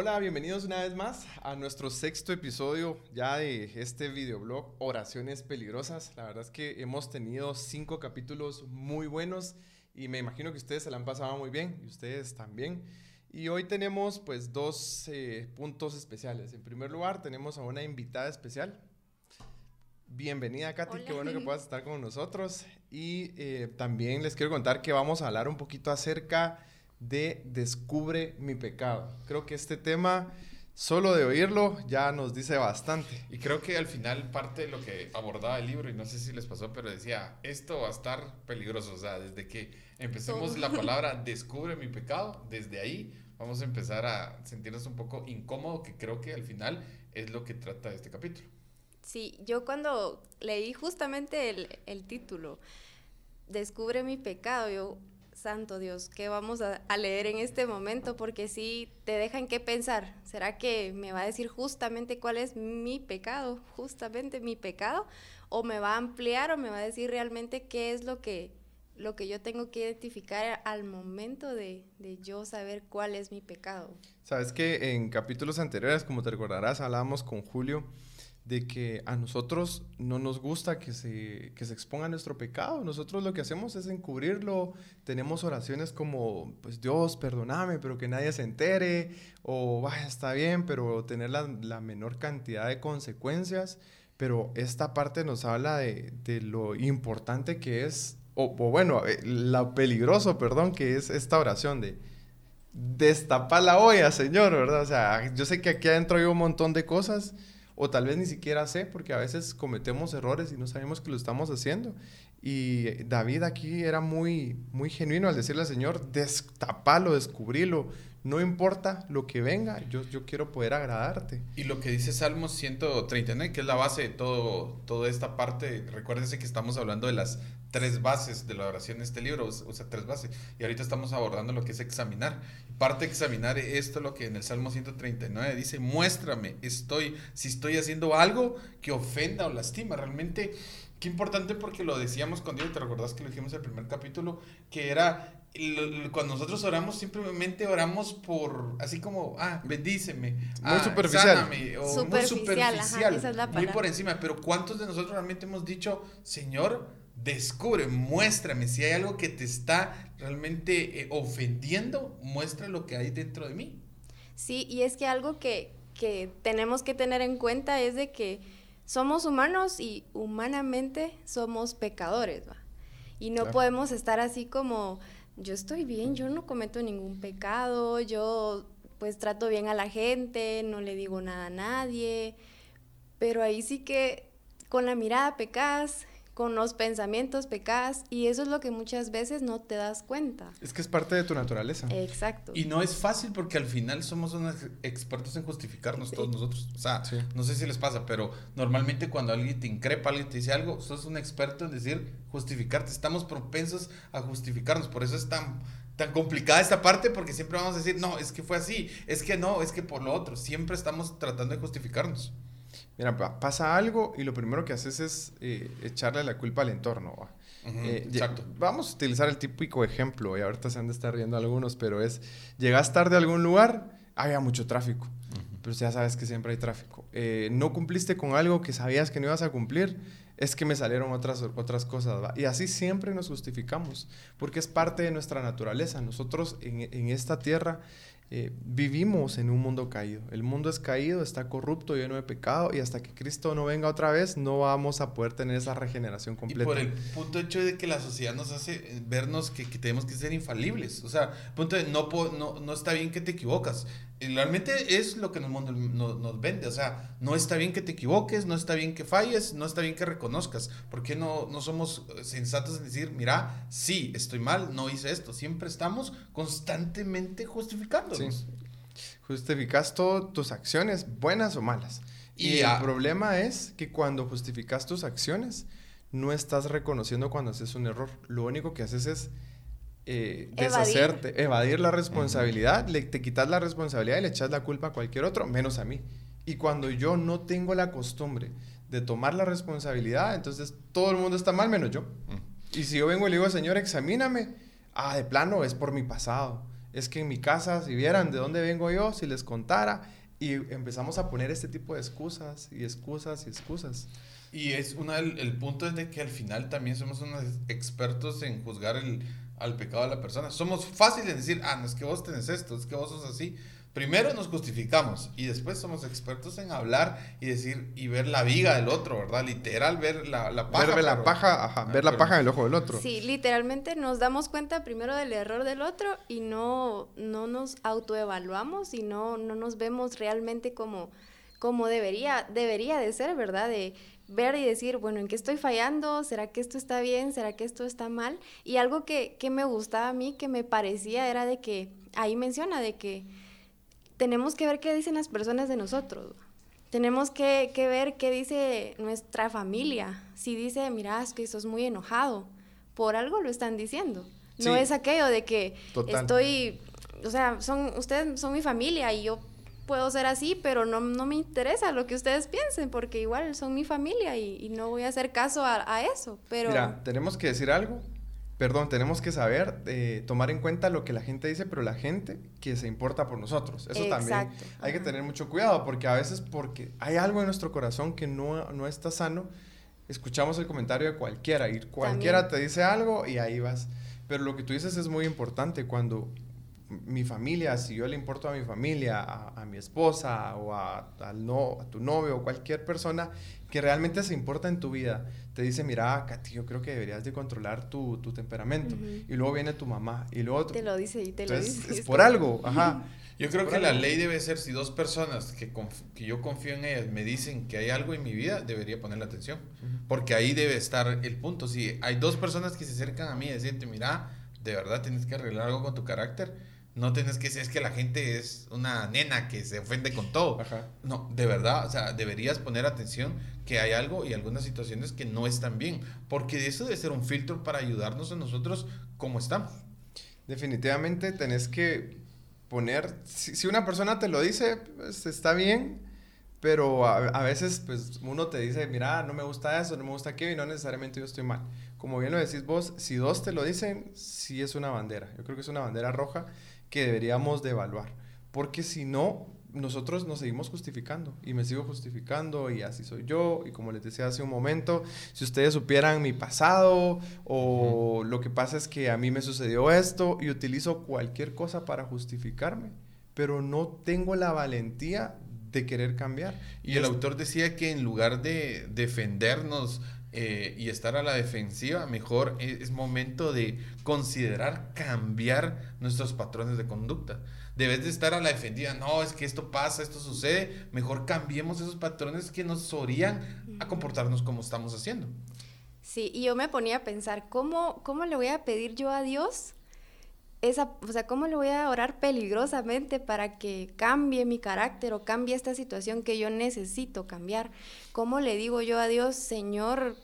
Hola, bienvenidos una vez más a nuestro sexto episodio ya de este videoblog Oraciones Peligrosas. La verdad es que hemos tenido cinco capítulos muy buenos y me imagino que ustedes se la han pasado muy bien y ustedes también. Y hoy tenemos pues dos eh, puntos especiales. En primer lugar tenemos a una invitada especial. Bienvenida Katy, qué bueno que puedas estar con nosotros. Y eh, también les quiero contar que vamos a hablar un poquito acerca de Descubre mi pecado. Creo que este tema, solo de oírlo, ya nos dice bastante. Y creo que al final parte de lo que abordaba el libro, y no sé si les pasó, pero decía, esto va a estar peligroso. O sea, desde que empecemos la palabra Descubre mi pecado, desde ahí vamos a empezar a sentirnos un poco incómodo, que creo que al final es lo que trata este capítulo. Sí, yo cuando leí justamente el, el título, Descubre mi pecado, yo Santo Dios, ¿qué vamos a, leer en este momento? Porque sí te dejan que pensar. ¿Será que me va a decir justamente cuál es mi pecado? Justamente mi pecado. ¿O me va a ampliar o me va a decir realmente qué es lo que, lo que yo tengo que identificar al momento de, de yo saber cuál es mi pecado? Sabes que en capítulos anteriores, como te recordarás, hablábamos con Julio de que a nosotros no nos gusta que se, que se exponga nuestro pecado. Nosotros lo que hacemos es encubrirlo. Tenemos oraciones como, pues Dios, perdóname, pero que nadie se entere. O, vaya, está bien, pero tener la, la menor cantidad de consecuencias. Pero esta parte nos habla de, de lo importante que es, o, bueno, eh, lo peligroso, perdón, que es esta oración de destapar la olla, Señor, ¿verdad? O sea, yo sé que aquí adentro hay un montón de cosas o tal vez ni siquiera sé, porque a veces cometemos errores y no sabemos que lo estamos haciendo. Y David aquí era muy, muy genuino al decirle al Señor, destapalo, descubrilo, no importa lo que venga, yo, yo quiero poder agradarte. Y lo que dice Salmos 139, que es la base de todo, toda esta parte, recuérdense que estamos hablando de las tres bases de la oración en este libro, o sea, tres bases, y ahorita estamos abordando lo que es examinar. Parte de examinar esto, lo que en el Salmo 139 dice, muéstrame, estoy, si estoy haciendo algo que ofenda o lastima, realmente Qué importante porque lo decíamos con Dios, te recordás que lo dijimos en el primer capítulo, que era cuando nosotros oramos, simplemente oramos por, así como, ah, bendíceme. Muy ah, superficial. o muy superficial. muy por encima. Pero ¿cuántos de nosotros realmente hemos dicho, Señor, descubre, muéstrame si hay algo que te está realmente eh, ofendiendo, muestra lo que hay dentro de mí? Sí, y es que algo que, que tenemos que tener en cuenta es de que somos humanos y humanamente somos pecadores, ¿va? Y no podemos estar así como, yo estoy bien, yo no cometo ningún pecado, yo pues trato bien a la gente, no le digo nada a nadie, pero ahí sí que con la mirada pecas, con los pensamientos pecas y eso es lo que muchas veces no te das cuenta. Es que es parte de tu naturaleza. Exacto. Y no es fácil porque al final somos unos expertos en justificarnos todos nosotros. O sea, no sé si les pasa, pero normalmente cuando alguien te increpa, alguien te dice algo, sos un experto en decir justificarte. Estamos propensos a justificarnos. Por eso es tan tan complicada esta parte porque siempre vamos a decir, no, es que fue así, es que no, es que por lo otro. Siempre estamos tratando de justificarnos. Mira, pasa algo y lo primero que haces es eh, echarle la culpa al entorno. Eh, exacto. Vamos a utilizar el típico ejemplo, y ahorita se han de estar riendo algunos, pero es, llegas tarde a algún lugar, había mucho tráfico, pero ya sabes que siempre hay tráfico. Eh, no cumpliste con algo que sabías que no ibas a cumplir, es que me salieron otras, otras cosas. Y así siempre nos justificamos, porque es parte de nuestra naturaleza. Nosotros en, en esta tierra eh, vivimos en un mundo caído. El mundo es caído, está corrupto, lleno de pecado y hasta que Cristo no venga otra vez no vamos a poder tener esa regeneración completa. Y por el punto hecho de que la sociedad nos hace eh, vernos que, que tenemos que ser infalibles. O sea, punto de no, no, no está bien que te equivocas realmente es lo que nos, nos, nos, vende. O sea, no está bien que te equivoques, no está bien que falles, no está bien que reconozcas. ¿Por qué no, no somos sensatos en decir, mira, sí, estoy mal, no hice esto? Siempre estamos constantemente justificándonos. Justificas todas tus acciones, buenas o malas. Y, el problema es que cuando justificas tus acciones, no estás reconociendo cuando haces un error. Lo único que haces es eh, deshacerte, evadir la responsabilidad, le, te quitas la responsabilidad y le echas la culpa a cualquier otro, menos a mí. Y cuando yo no tengo la costumbre de tomar la responsabilidad, entonces todo el mundo está mal menos yo. Y si yo vengo y le digo, Señor, examíname, ah, de plano es por mi pasado es que en mi casa, si vieran de dónde vengo yo, si les contara, y empezamos a poner este tipo de excusas y excusas y excusas. Y es una, el, el punto es de que al final también somos unos expertos en juzgar el, al pecado de la persona. Somos fáciles en decir, ah, no es que vos tenés esto, es que vos sos así. Primero nos justificamos y después somos expertos en hablar y decir y ver la viga del otro, ¿verdad? Literal, ver la, la paja. Ver la paja, ajá, ver la paja en el ojo del otro. Sí, literalmente nos damos cuenta primero del error del otro y no, no nos autoevaluamos y no, no nos vemos realmente como, como debería, debería de ser, ¿verdad? De ver y decir, bueno, ¿en qué estoy fallando? ¿Será que esto está bien? ¿Será que esto está mal? Y algo que, que me gustaba a mí, que me parecía, era de que, ahí menciona de que tenemos que ver qué dicen las personas de nosotros. Tenemos que, que ver qué dice nuestra familia. Si dice, mira, es que sos muy enojado, por algo lo están diciendo. No es aquello de que estoy, o sea, son, ustedes son mi familia y yo puedo ser así, pero no, no, me interesa lo que ustedes piensen, porque igual son mi familia y, y no voy a hacer caso a, a, eso. Pero... Mira, tenemos que decir algo perdón, tenemos que saber, eh, tomar en cuenta lo que la gente dice, pero la gente que se importa por nosotros. Eso también hay que tener mucho cuidado, porque a veces porque hay algo en nuestro corazón que no, no está sano, escuchamos el comentario de cualquiera y cualquiera te dice algo y ahí vas. Pero lo que tú dices es muy importante cuando mi familia, si yo le importo a mi familia, a, mi esposa o a, no, a tu novio o cualquier persona que realmente se importa en tu vida, te dice, mira, Katy, yo creo que deberías de controlar tu, tu temperamento. Y luego viene tu mamá y luego... Te lo dice y te lo dice. Es por algo, ajá. Yo creo que la ley debe ser si dos personas que, que, yo confío en ellas me dicen que hay algo en mi vida, debería ponerle atención. Porque ahí debe estar el punto. Si hay dos personas que se acercan a mí y decirte, mira, de verdad tienes que arreglar algo con tu carácter, no tienes que decir, es que la gente es una nena que se ofende con todo. No, de verdad, o sea, deberías poner atención que hay algo y algunas situaciones que no están bien, porque eso debe ser un filtro para ayudarnos a nosotros como estamos. Definitivamente tenés que poner, si, una persona te lo dice, pues está bien, pero a, veces pues uno te dice, mira, no me gusta eso, no me gusta aquello y no necesariamente yo estoy mal. Como bien lo decís vos, si dos te lo dicen, sí es una bandera. Yo creo que es una bandera roja que deberíamos de evaluar. Porque si no, nosotros nos seguimos justificando y me sigo justificando y así soy yo. Y como les decía hace un momento, si ustedes supieran mi pasado o lo que pasa es que a mí me sucedió esto y utilizo cualquier cosa para justificarme, pero no tengo la valentía de querer cambiar. Y el autor decía que en lugar de defendernos, eh, y estar a la defensiva, mejor es, momento de considerar cambiar nuestros patrones de conducta. Debes de estar a la defensiva, no, es que esto pasa, esto sucede, mejor cambiemos esos patrones que nos orían a comportarnos como estamos haciendo. Sí, y yo me ponía a pensar, ¿cómo, cómo le voy a pedir yo a Dios? Esa, o sea, ¿cómo le voy a orar peligrosamente para que cambie mi carácter o cambie esta situación que yo necesito cambiar? ¿Cómo le digo yo a Dios, Señor,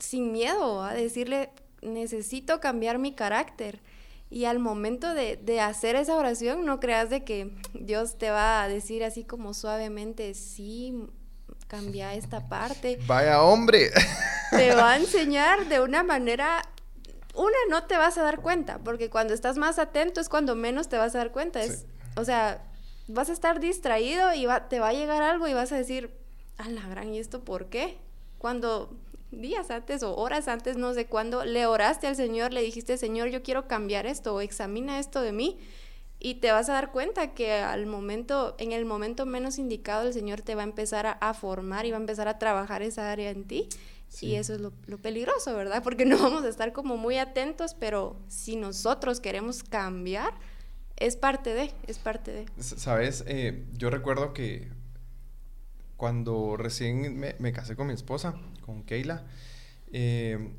sin miedo, a decirle, necesito cambiar mi carácter? Y al momento de, de, hacer esa oración, no creas de que Dios te va a decir así como suavemente, sí, cambia esta parte. Vaya hombre. Te va a enseñar de una manera una, no te vas a dar cuenta, porque cuando estás más atento es cuando menos te vas a dar cuenta. Es, O sea, vas a estar distraído y va, te va a llegar algo y vas a decir, a la gran, ¿y esto por qué? Cuando días antes o horas antes, no sé cuándo, le oraste al Señor, le dijiste, Señor, yo quiero cambiar esto o examina esto de mí. Y te vas a dar cuenta que al momento, en el momento menos indicado, el Señor te va a empezar a, a formar y va a empezar a trabajar esa área en ti. Y eso es lo, peligroso, ¿verdad? Porque no vamos a estar como muy atentos, pero si nosotros queremos cambiar, es parte de, es parte de. Sabes, eh, yo recuerdo que cuando recién me, casé con mi esposa, con Keila, eh,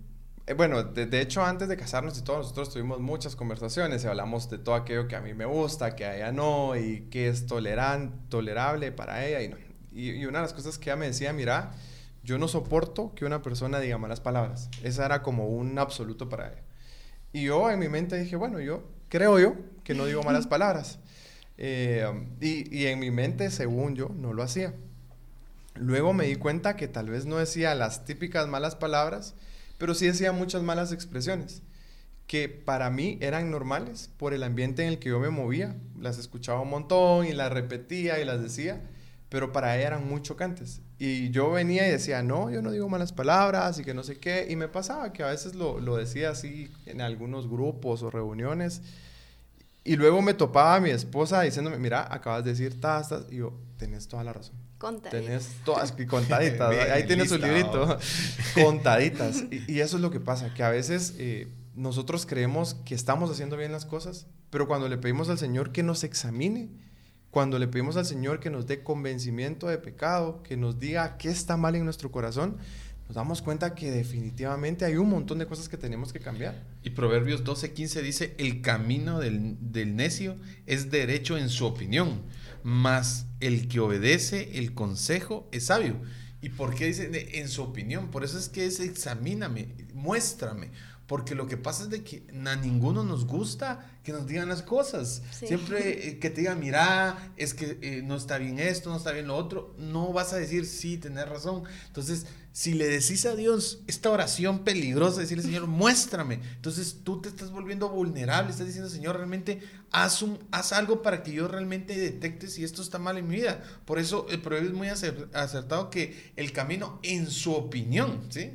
eh, bueno, de, hecho antes de casarnos y todos nosotros tuvimos muchas conversaciones y hablamos de todo aquello que a mí me gusta, que a ella no, y que es toleran, tolerable para ella y no. Y, y una de las cosas que ella me decía, mira, yo no soporto que una persona diga malas palabras. Esa era como un absoluto para ella. Y yo en mi mente dije, bueno, yo creo yo que no digo malas palabras. Eh, y, y en mi mente, según yo, no lo hacía. Luego me di cuenta que tal vez no decía las típicas malas palabras, pero sí decía muchas malas expresiones que para mí eran normales por el ambiente en el que yo me movía. Las escuchaba un montón y las repetía y las decía, pero para ella eran muy chocantes. Y yo venía y decía, no, yo no digo malas palabras y que no sé qué. Y me pasaba que a veces lo, lo decía así en algunos grupos o reuniones. Y luego me topaba a mi esposa diciéndome, mira, acabas de decir tastas. Y yo, tenés toda la razón. Contaditas. Tenés todas, contaditas. ahí tienes su librito. contaditas. Y, y, eso es lo que pasa, que a veces... Eh, nosotros creemos que estamos haciendo bien las cosas, pero cuando le pedimos al Señor que nos examine, cuando le pedimos al Señor que nos dé convencimiento de pecado, que nos diga qué está mal en nuestro corazón, nos damos cuenta que definitivamente hay un montón de cosas que tenemos que cambiar. Y Proverbios 12:15 dice, el camino del, del, necio es derecho en su opinión, mas el que obedece el consejo es sabio. ¿Y por qué dice en su opinión? Por eso es que es examíname, muéstrame. Porque lo que pasa es de que a ninguno nos gusta que nos digan las cosas. Siempre eh, que te digan, mira, es que eh, no está bien esto, no está bien lo otro, no vas a decir, sí, tenés razón. Entonces, si le decís a Dios esta oración peligrosa, decirle, Señor, muéstrame. Entonces tú te estás volviendo vulnerable, estás diciendo, Señor, realmente haz, un, haz algo para que yo realmente detecte si esto está mal en mi vida. Por eso el proverbio es muy acertado que el camino, en su opinión, ¿sí?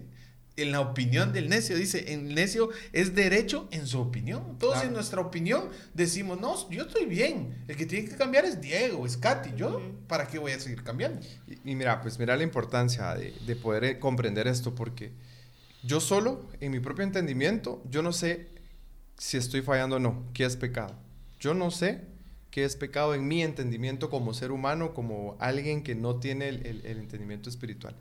En la opinión del necio. Dice, el necio es derecho en su opinión. Todos en nuestra opinión decimos, no, yo estoy bien. El que tiene que cambiar es Diego, es Katy. Yo, ¿para qué voy a seguir cambiando? Y, mira, pues mira la importancia de, de, poder eh, comprender esto, porque yo solo, en mi propio entendimiento, yo no sé si estoy fallando o no, qué es pecado. Yo no sé qué es pecado en mi entendimiento como ser humano, como alguien que no tiene el, el entendimiento espiritual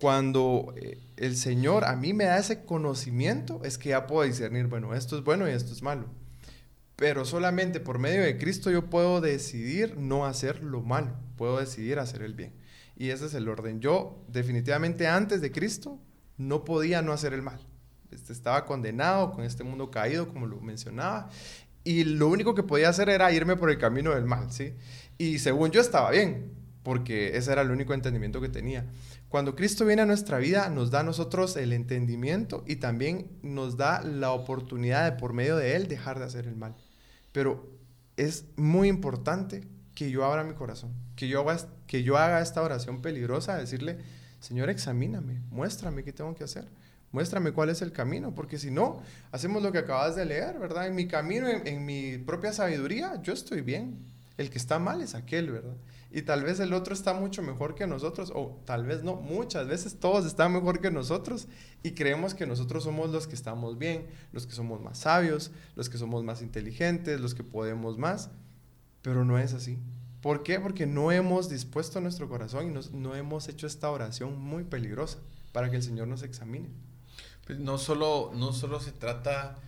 cuando eh, el Señor a mí me da ese conocimiento, es que ya puedo discernir, bueno, esto es bueno y esto es malo. Pero solamente por medio de Cristo yo puedo decidir no hacer lo malo, puedo decidir hacer el bien. Y ese es el orden. Yo definitivamente antes de Cristo no podía no hacer el mal. Este, estaba condenado con este mundo caído, como lo mencionaba, y lo único que podía hacer era irme por el camino del mal, ¿sí? Y según yo estaba bien, porque ese era el único entendimiento que tenía. Cuando Cristo viene a nuestra vida, nos da a nosotros el entendimiento y también nos da la oportunidad de, por medio de Él, dejar de hacer el mal. Pero es muy importante que yo abra mi corazón, que yo haga, esta oración peligrosa, decirle, Señor, examíname, muéstrame qué tengo que hacer, muéstrame cuál es el camino, porque si no, hacemos lo que acabas de leer, ¿verdad? En mi camino, en, en mi propia sabiduría, yo estoy bien, el que está mal es aquel, ¿verdad? Y tal vez el otro está mucho mejor que nosotros, o tal vez no, muchas veces todos están mejor que nosotros y creemos que nosotros somos los que estamos bien, los que somos más sabios, los que somos más inteligentes, los que podemos más, pero no es así. ¿Por qué? Porque no hemos dispuesto nuestro corazón y no hemos hecho esta oración muy peligrosa para que el Señor nos examine. Pues no solo, no solo se trata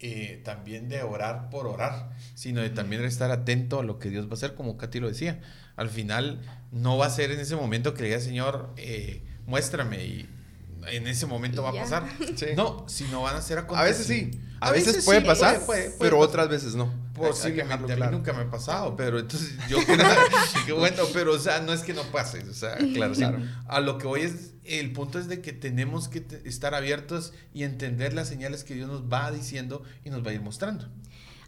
eh, también de orar por orar, sino de también estar atento a lo que Dios va a hacer, como Katy lo decía. Al final no va a ser en ese momento que le diga, Señor, eh, muéstrame y en ese momento va a pasar. No, sino van a ser A veces sí, a, veces, puede pasar, pero otras veces no. Posiblemente, a mí nunca me ha pasado, pero entonces yo creo que bueno, pero o sea, no es que no pase, o sea, claro, claro. A lo que hoy es, el punto es de que tenemos que estar abiertos y entender las señales que Dios nos va diciendo y nos va a ir mostrando.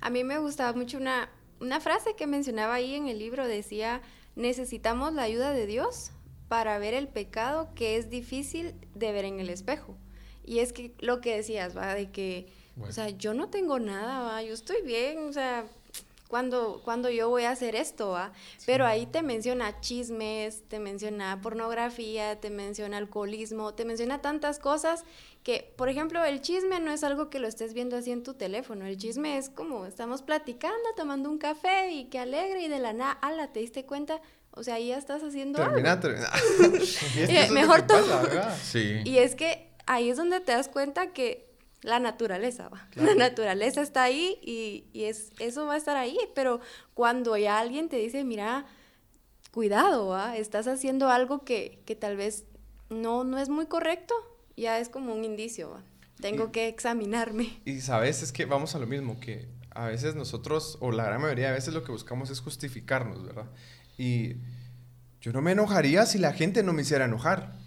A mí me gustaba mucho una, una frase que mencionaba ahí en el libro, decía, necesitamos la ayuda de Dios para ver el pecado que es difícil de ver en el espejo. Y es que lo que decías, va, de que o sea, yo no tengo nada, yo estoy bien, o sea, cuando, cuando yo voy a hacer esto, ¿va? Pero ahí te menciona chismes, te menciona pornografía, te menciona alcoholismo, te menciona tantas cosas que, por ejemplo, el chisme no es algo que lo estés viendo así en tu teléfono, el chisme es como estamos platicando, tomando un café y qué alegre y de la nada, ala, ¿te diste cuenta? O sea, ahí ya estás haciendo termina, algo. Termina. Eh, mejor todo. Sí. Y es que ahí es donde te das cuenta que la naturaleza, va. La naturaleza está ahí y, y, es, eso va a estar ahí, pero cuando ya alguien te dice, mira, cuidado, ¿va? estás haciendo algo que, que, tal vez no, no es muy correcto, ya es como un indicio, ¿va? tengo que examinarme. Y sabes, es que vamos a lo mismo, que a veces nosotros, o la gran mayoría de veces lo que buscamos es justificarnos, ¿verdad? Y yo no me enojaría si la gente no me hiciera enojar.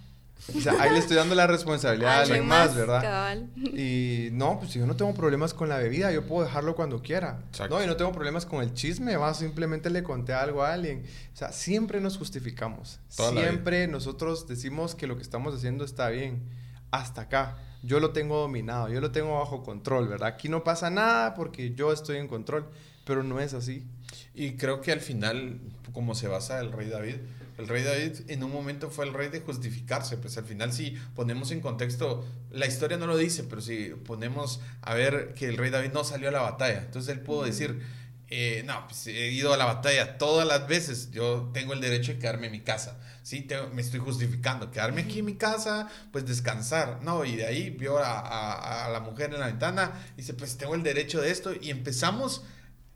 O sea, ahí le estoy dando la responsabilidad a alguien más, ¿verdad? cabal. Y no, pues yo no tengo problemas con la bebida, yo puedo dejarlo cuando quiera. Exacto. No, y no tengo problemas con el chisme, va, simplemente le conté algo a alguien. O sea, siempre nos justificamos. Toda siempre nosotros decimos que lo que estamos haciendo está bien. Hasta acá. Yo lo tengo dominado, yo lo tengo bajo control, ¿verdad? Aquí no pasa nada porque yo estoy en control, pero no es así. Y creo que al final, como se basa el rey David, el rey David en un momento fue el rey de justificarse, pues al final si ponemos en contexto, la historia no lo dice, pero si ponemos a ver que el rey David no salió a la batalla, entonces él pudo decir, eh, no, pues he ido a la batalla todas las veces, yo tengo el derecho de quedarme en mi casa, ¿sí? Tengo- me estoy justificando, quedarme aquí en mi casa, pues descansar, ¿no? Y de ahí vio a, a- a la mujer en la ventana y dice, pues tengo el derecho de esto y empezamos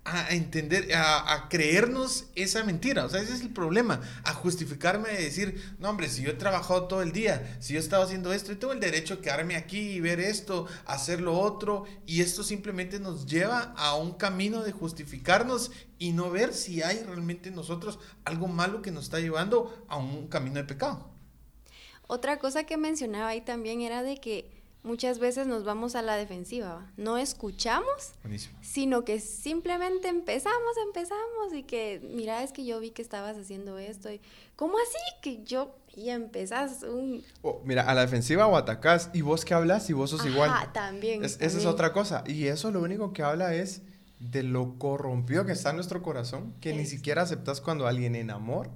a entender, a, a creernos esa mentira. O sea, ese es el problema. A justificarme de decir, no, hombre, si yo he trabajado todo el día, si yo he estado haciendo esto, yo tengo el derecho de quedarme aquí y ver esto, hacer lo otro. Y esto simplemente nos lleva a un camino de justificarnos y no ver si hay realmente en nosotros algo malo que nos está llevando a un camino de pecado. Otra cosa que mencionaba ahí también era de que muchas veces nos vamos a la defensiva, ¿va? no escuchamos, Buenísimo. sino que simplemente empezamos, empezamos y que, mira, es que yo vi que estabas haciendo esto y, ¿cómo así? Que yo, y empezás un... Mira, a la defensiva o atacás y vos que hablas y vos sos igual. Ajá, también. Es- esa es también. otra cosa. Y eso lo único que habla es de lo corrompido que está nuestro corazón, que ni siquiera aceptas cuando alguien en amor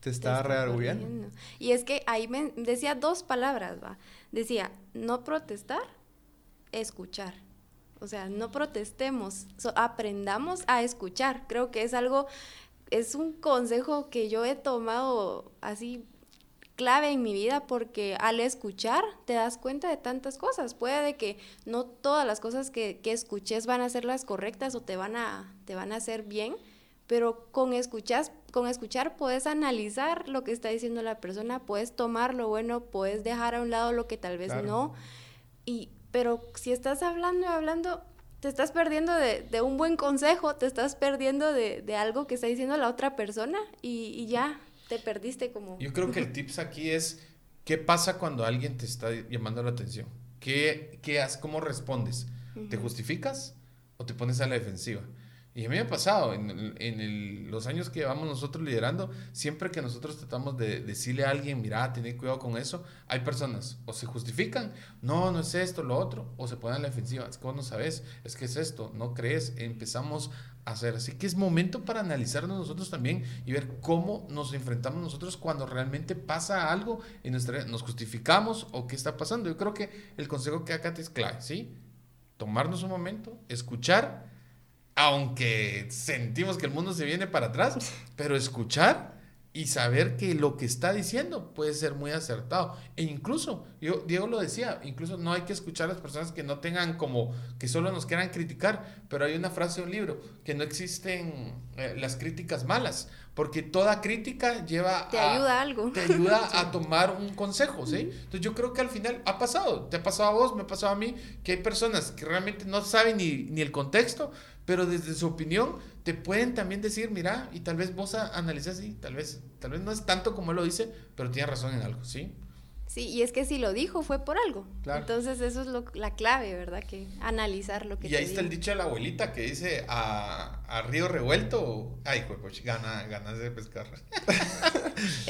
te está corrigiendo. Y es que ahí me decía dos palabras, va. Decía, no protestar, escuchar. O sea, no protestemos, aprendamos a escuchar. Creo que es algo, es un consejo que yo he tomado así clave en mi vida porque al escuchar te das cuenta de tantas cosas. Puede de que no todas las cosas que, que escuches van a ser las correctas o te van a, te van a hacer bien, pero con, escuchas, con escuchar puedes analizar lo que está diciendo la persona, puedes tomar lo bueno, puedes dejar a un lado lo que tal vez Claro. no. Y, pero si estás hablando y hablando, te estás perdiendo de, de un buen consejo, te estás perdiendo de, de algo que está diciendo la otra persona y, y ya te perdiste como... Yo creo que el tips aquí es qué pasa cuando alguien te está llamando la atención. ¿Qué, qué haces? ¿Cómo respondes? ¿Te justificas o te pones a la defensiva? Y a mí me ha pasado, en, en el- los años que llevamos nosotros liderando, siempre que nosotros tratamos de decirle a alguien, mira, ten cuidado con eso, hay personas o se justifican, no, no es esto, lo otro, o se ponen a la defensiva, es que vos no sabes, es que es esto, no crees, empezamos a hacer. Así que es momento para analizarnos nosotros también y ver cómo nos enfrentamos nosotros cuando realmente pasa algo en nuestra. ¿Nos justificamos o qué está pasando? Yo creo que el consejo que acá te es clave, ¿sí? Tomarnos un momento, escuchar, aunque sentimos que el mundo se viene para atrás, pero escuchar y saber que lo que está diciendo puede ser muy acertado. E incluso, yo, Diego lo decía, incluso no hay que escuchar a las personas que no tengan como, que solo nos quieran criticar, pero hay una frase de un libro, que no existen eh, las críticas malas, porque toda crítica lleva Te a- ayuda algo. te ayuda a tomar un consejo, ¿sí? Entonces yo creo que al final ha pasado, te ha pasado a vos, me ha pasado a mí, que hay personas que realmente no saben ni, ni el contexto, pero desde su opinión te pueden también decir, mira, y tal vez vos a- analizas y tal vez, tal vez no es tanto como él lo dice, pero tiene razón en algo, ¿sí? Sí, y es que si lo dijo fue por algo. Claro. Entonces eso es lo- la clave, ¿verdad? Que analizar lo que Y te ahí está el dicho de la abuelita que dice, a, a río revuelto, ay, pues gana, ganas de pescar.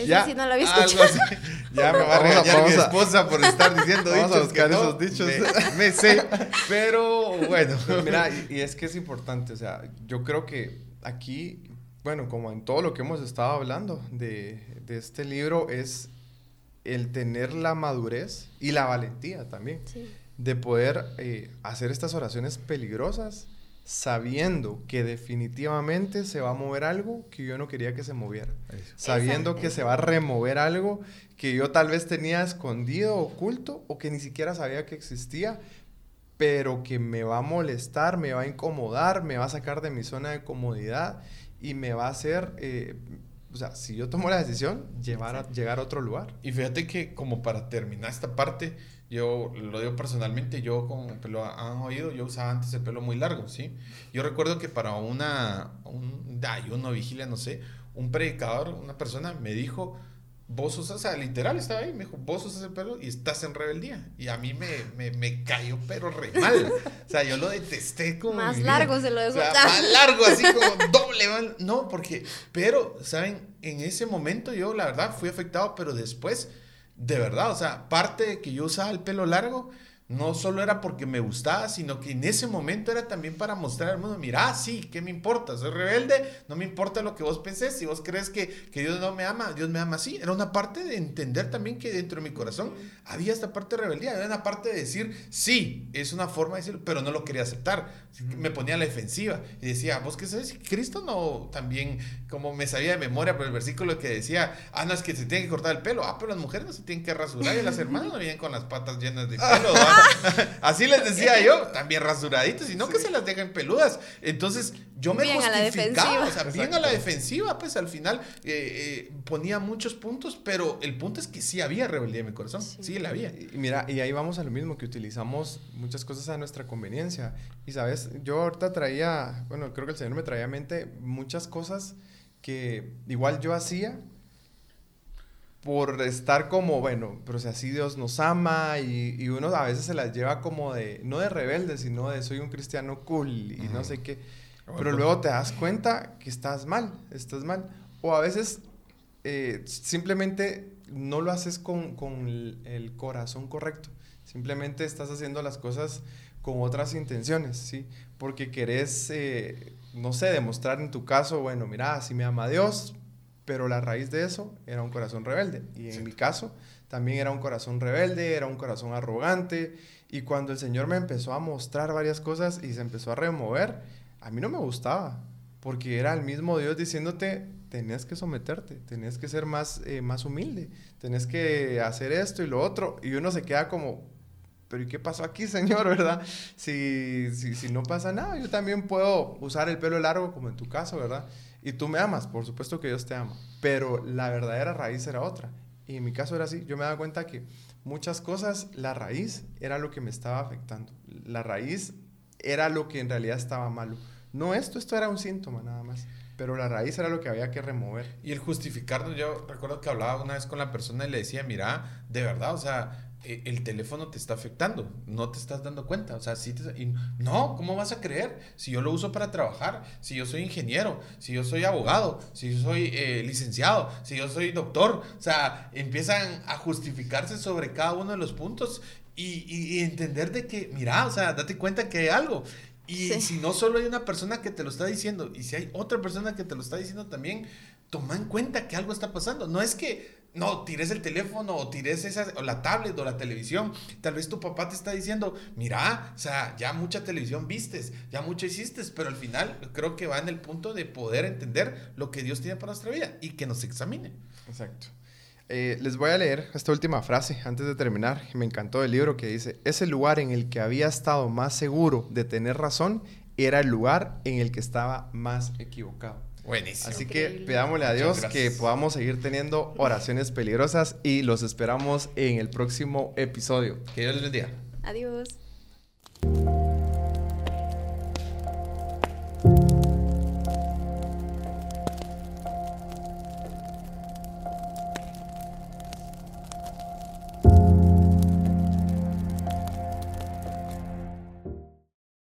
Ya, sí no lo había Algo escuchado. así. Ya me va a a- regañar mi a- esposa por estar diciendo Vamos a dichos que buscar no esos dichos. Me, me sé, pero bueno. Mira, y, y es que es importante, o sea, yo creo que aquí, bueno, como en todo lo que hemos estado hablando de, de este libro, es el tener la madurez y la valentía también Sí. de poder eh, hacer estas oraciones peligrosas sabiendo que definitivamente se va a mover algo que yo no quería que se moviera. Sabiendo que se va a remover algo que yo tal vez tenía escondido, oculto, o que ni siquiera sabía que existía, pero que me va a molestar, me va a incomodar, me va a sacar de mi zona de comodidad y me va a hacer, eh, o sea, si yo tomo la decisión, llevar a- llegar a otro lugar. Y fíjate que como para terminar esta parte, yo lo digo personalmente, yo como pelo han oído, yo usaba antes el pelo muy largo, ¿sí? Yo recuerdo que para una, un ayuno, vigilia, no sé, un predicador, una persona me dijo, vos usas, o sea, literal estaba ahí, me dijo, vos usas el pelo y estás en rebeldía. Y a mí me, me, me cayó, pero re mal. O sea, yo lo detesté como. Más largo se lo dejó. O sea, más largo, así como doble mal. No, porque, pero, ¿saben? En ese momento yo, la verdad, fui afectado, pero después, de verdad, o sea, parte de que yo usaba el pelo largo no solo era porque me gustaba, sino que en ese momento era también para mostrar al mundo, mira, sí, ¿qué me importa? Soy rebelde, no me importa lo que vos pensés, si vos crees que, que Dios no me ama, Dios me ama así. Era una parte de entender también que dentro de mi corazón había esta parte de rebeldía, había una parte de decir, sí, es una forma de decirlo, pero no lo quería aceptar. Me ponía a la defensiva y decía, ¿vos qué sabes? Cristo no también, como me sabía de memoria por el versículo que decía, ah, no, es que se tiene que cortar el pelo, ah, pero las mujeres no se tienen que rasurar y las hermanas no vienen con las patas llenas de pelo. Así les decía yo, también rasuraditos, y no que se las dejen peludas. Entonces, yo me bien justificaba, o sea, bien a la defensiva, pues al final eh, eh, ponía muchos puntos, pero el punto es que sí había rebeldía en mi corazón, sí, la había. Y mira, y ahí vamos a lo mismo, que utilizamos muchas cosas a nuestra conveniencia. Y sabes, yo ahorita traía, bueno, creo que el Señor me traía a mente muchas cosas que igual yo hacía, por estar como, bueno, pero si así Dios nos ama y, y, uno a veces se las lleva como de, no de rebelde, sino de soy un cristiano cool y no sé qué. Pero luego te das cuenta que estás mal, estás mal. O a veces eh, simplemente no lo haces con, con el, corazón correcto. Simplemente estás haciendo las cosas con otras intenciones, ¿sí? Porque querés, eh, no sé, demostrar en tu caso, bueno, mira, si me ama Dios, pero la raíz de eso era un corazón rebelde. Y en mi caso también era un corazón rebelde, era un corazón arrogante. Y cuando el Señor me empezó a mostrar varias cosas y se empezó a remover, a mí no me gustaba, porque era el mismo Dios diciéndote, tenés que someterte, tenés que ser más, eh, más humilde, tenés que hacer esto y lo otro. Y uno se queda como, pero ¿y qué pasó aquí, Señor, verdad? Si, si, si no pasa nada, yo también puedo usar el pelo largo como en tu caso, ¿verdad? Y tú me amas, por supuesto que Dios te ama, pero la verdadera raíz era otra. Y en mi caso era así, yo me daba cuenta que muchas cosas, la raíz era lo que me estaba afectando. La raíz era lo que en realidad estaba malo. No esto, esto era un síntoma nada más. Pero la raíz era lo que había que remover. Y el justificarnos, yo recuerdo que hablaba una vez con la persona y le decía, mira, de verdad, o sea, el teléfono te está afectando, no te estás dando cuenta, o sea, sí te, y, no, ¿cómo vas a creer? Si yo lo uso para trabajar, si yo soy ingeniero, si yo soy abogado, si yo soy eh, licenciado, si yo soy doctor, o sea, empiezan a justificarse sobre cada uno de los puntos y, y, entender de que, mira, o sea, date cuenta que hay algo. Y si no solo hay una persona que te lo está diciendo, y si hay otra persona que te lo está diciendo también, toma en cuenta que algo está pasando. No es que no, tires el teléfono o tires esa, o la tablet o la televisión. Tal vez tu papá te está diciendo, mira, o sea, ya mucha televisión vistes, ya mucho hiciste, pero al final creo que va en el punto de poder entender lo que Dios tiene para nuestra vida y que nos examine. Exacto. Eh, les voy a leer esta última frase antes de terminar. Me encantó el libro que dice, ese lugar en el que había estado más seguro de tener razón era el lugar en el que estaba más equivocado. Buenísimo. Así que pidámosle a Dios que podamos seguir teniendo oraciones peligrosas y los esperamos en el próximo episodio. Que Dios les bendiga. Adiós.